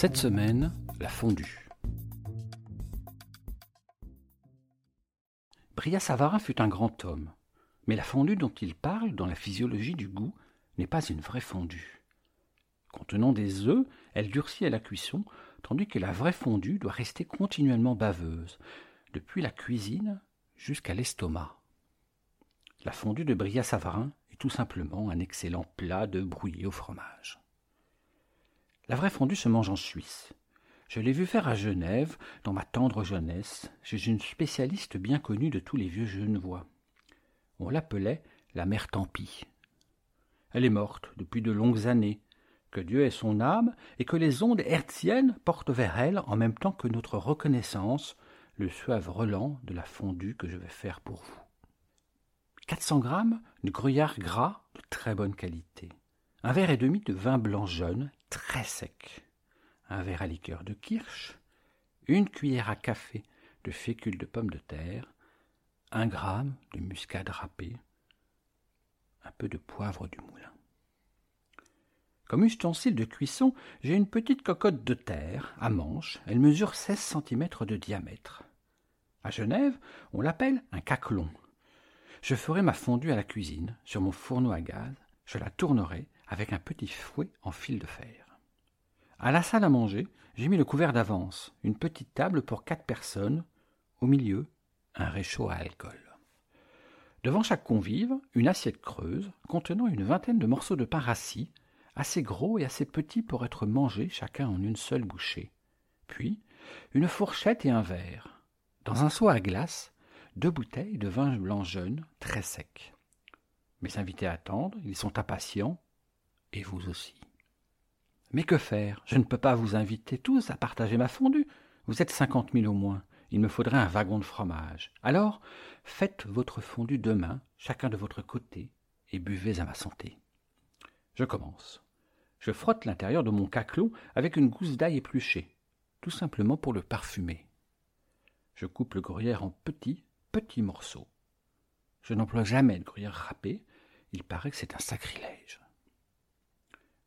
Cette semaine, la fondue. Bria Savarin fut un grand homme, mais la fondue dont il parle dans la physiologie du goût n'est pas une vraie fondue. Contenant des œufs, elle durcit à la cuisson, tandis que la vraie fondue doit rester continuellement baveuse, depuis la cuisine jusqu'à l'estomac. La fondue de Bria Savarin est tout simplement un excellent plat de brouillé au fromage. La vraie fondue se mange en Suisse. Je l'ai vu faire à Genève, dans ma tendre jeunesse, chez une spécialiste bien connue de tous les vieux genevois. On l'appelait la mère Tampi. Elle est morte depuis de longues années. Que Dieu ait son âme et que les ondes hertziennes portent vers elle en même temps que notre reconnaissance le suave relent de la fondue que je vais faire pour vous. 400 grammes de gruyère gras de très bonne qualité. Un verre et demi de vin blanc jaune très sec un verre à liqueur de kirsch, une cuillère à café de fécule de pommes de terre, un gramme de muscade râpée, un peu de poivre du moulin. Comme ustensile de cuisson, j'ai une petite cocotte de terre à manche. Elle mesure 16 cm de diamètre. À Genève, on l'appelle un caclon. Je ferai ma fondue à la cuisine, sur mon fourneau à gaz. Je la tournerai avec un petit fouet en fil de fer. À la salle à manger, j'ai mis le couvert d'avance, une petite table pour quatre personnes, au milieu, un réchaud à alcool. Devant chaque convive, une assiette creuse contenant une vingtaine de morceaux de pain rassis, assez gros et assez petits pour être mangés chacun en une seule bouchée. Puis, une fourchette et un verre. Dans un seau à glace, deux bouteilles de vin blanc jeune, très sec. Mes invités attendent, ils sont impatients, et vous aussi. Mais que faire? Je ne peux pas vous inviter tous à partager ma fondue. Vous êtes cinquante mille au moins. Il me faudrait un wagon de fromage. Alors, faites votre fondue demain, chacun de votre côté, et buvez à ma santé. Je commence. Je frotte l'intérieur de mon caclot avec une gousse d'ail épluchée, tout simplement pour le parfumer. Je coupe le gruyère en petits, petits morceaux. Je n'emploie jamais de gruyère râpée, il paraît que c'est un sacrilège.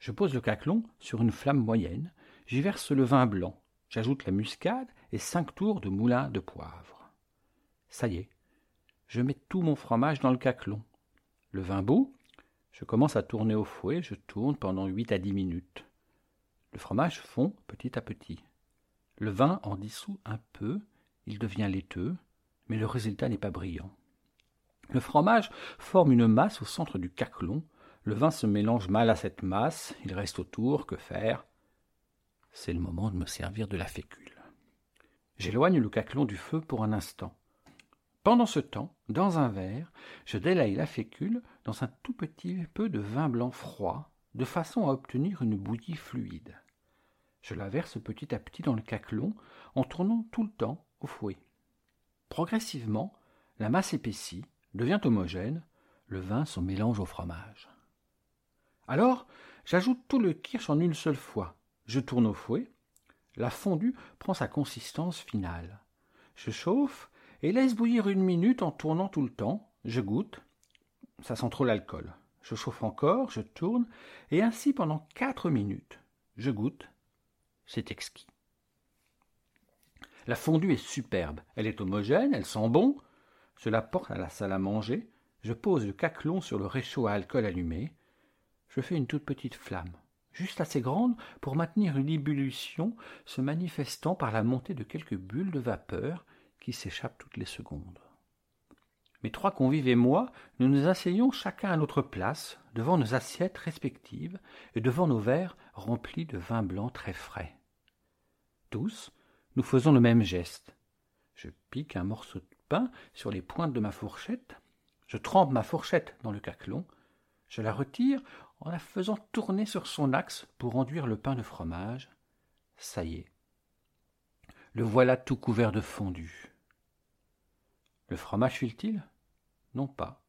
Je pose le caclon sur une flamme moyenne, j'y verse le vin blanc, j'ajoute la muscade et cinq tours de moulin de poivre. Ça y est, je mets tout mon fromage dans le caclon. Le vin beau, je commence à tourner au fouet, je tourne pendant huit à dix minutes. Le fromage fond petit à petit. Le vin en dissout un peu, il devient laiteux, mais le résultat n'est pas brillant. Le fromage forme une masse au centre du caclon, le vin se mélange mal à cette masse, il reste autour, que faire? C'est le moment de me servir de la fécule. J'éloigne le caclon du feu pour un instant. Pendant ce temps, dans un verre, je délaye la fécule dans un tout petit peu de vin blanc froid, de façon à obtenir une bouillie fluide. Je la verse petit à petit dans le caclon en tournant tout le temps au fouet. Progressivement, la masse épaissit, devient homogène, le vin se mélange au fromage. Alors, j'ajoute tout le kirsch en une seule fois. Je tourne au fouet. La fondue prend sa consistance finale. Je chauffe et laisse bouillir une minute en tournant tout le temps. Je goûte. Ça sent trop l'alcool. Je chauffe encore, je tourne, et ainsi pendant quatre minutes. Je goûte. C'est exquis. La fondue est superbe. Elle est homogène, elle sent bon. Je la porte à la salle à manger. Je pose le caclon sur le réchaud à alcool allumé je fais une toute petite flamme, juste assez grande pour maintenir une ébullition se manifestant par la montée de quelques bulles de vapeur qui s'échappent toutes les secondes. Mes trois convives et moi, nous nous asseyons chacun à notre place, devant nos assiettes respectives et devant nos verres remplis de vin blanc très frais. Tous, nous faisons le même geste. Je pique un morceau de pain sur les pointes de ma fourchette, je trempe ma fourchette dans le caclon, je la retire en la faisant tourner sur son axe pour enduire le pain de fromage. Ça y est. Le voilà tout couvert de fondu. Le fromage file-t-il? Non pas.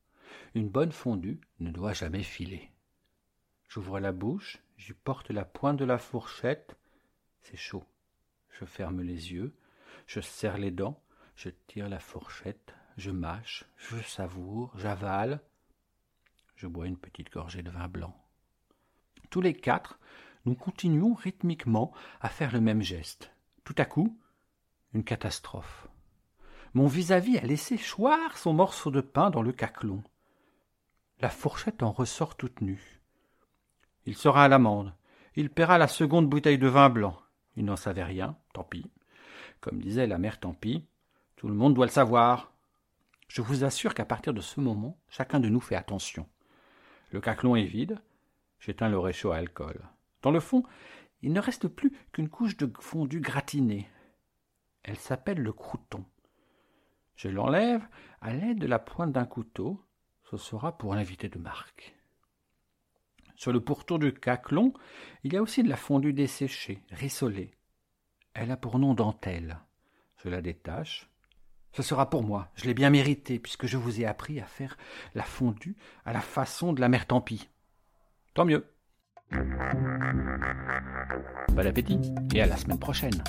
Une bonne fondue ne doit jamais filer. J'ouvre la bouche, j'y porte la pointe de la fourchette. C'est chaud. Je ferme les yeux, je serre les dents, je tire la fourchette, je mâche, je savoure, j'avale. Je bois une petite gorgée de vin blanc. Tous les quatre, nous continuons rythmiquement à faire le même geste. Tout à coup, une catastrophe. Mon vis-à-vis a laissé choir son morceau de pain dans le caclon. La fourchette en ressort toute nue. Il sera à l'amende. Il paiera la seconde bouteille de vin blanc. Il n'en savait rien, tant pis. Comme disait la mère tant pis, tout le monde doit le savoir. Je vous assure qu'à partir de ce moment, chacun de nous fait attention. Le caclon est vide, j'éteins le réchaud à alcool. Dans le fond, il ne reste plus qu'une couche de fondu gratiné. Elle s'appelle le crouton. Je l'enlève à l'aide de la pointe d'un couteau. Ce sera pour l'invité de marque. Sur le pourtour du caclon, il y a aussi de la fondue desséchée, rissolée. Elle a pour nom dentelle. Je la détache. Ce sera pour moi, je l'ai bien mérité, puisque je vous ai appris à faire la fondue à la façon de la mère Tant Tant mieux. Bon appétit et à la semaine prochaine.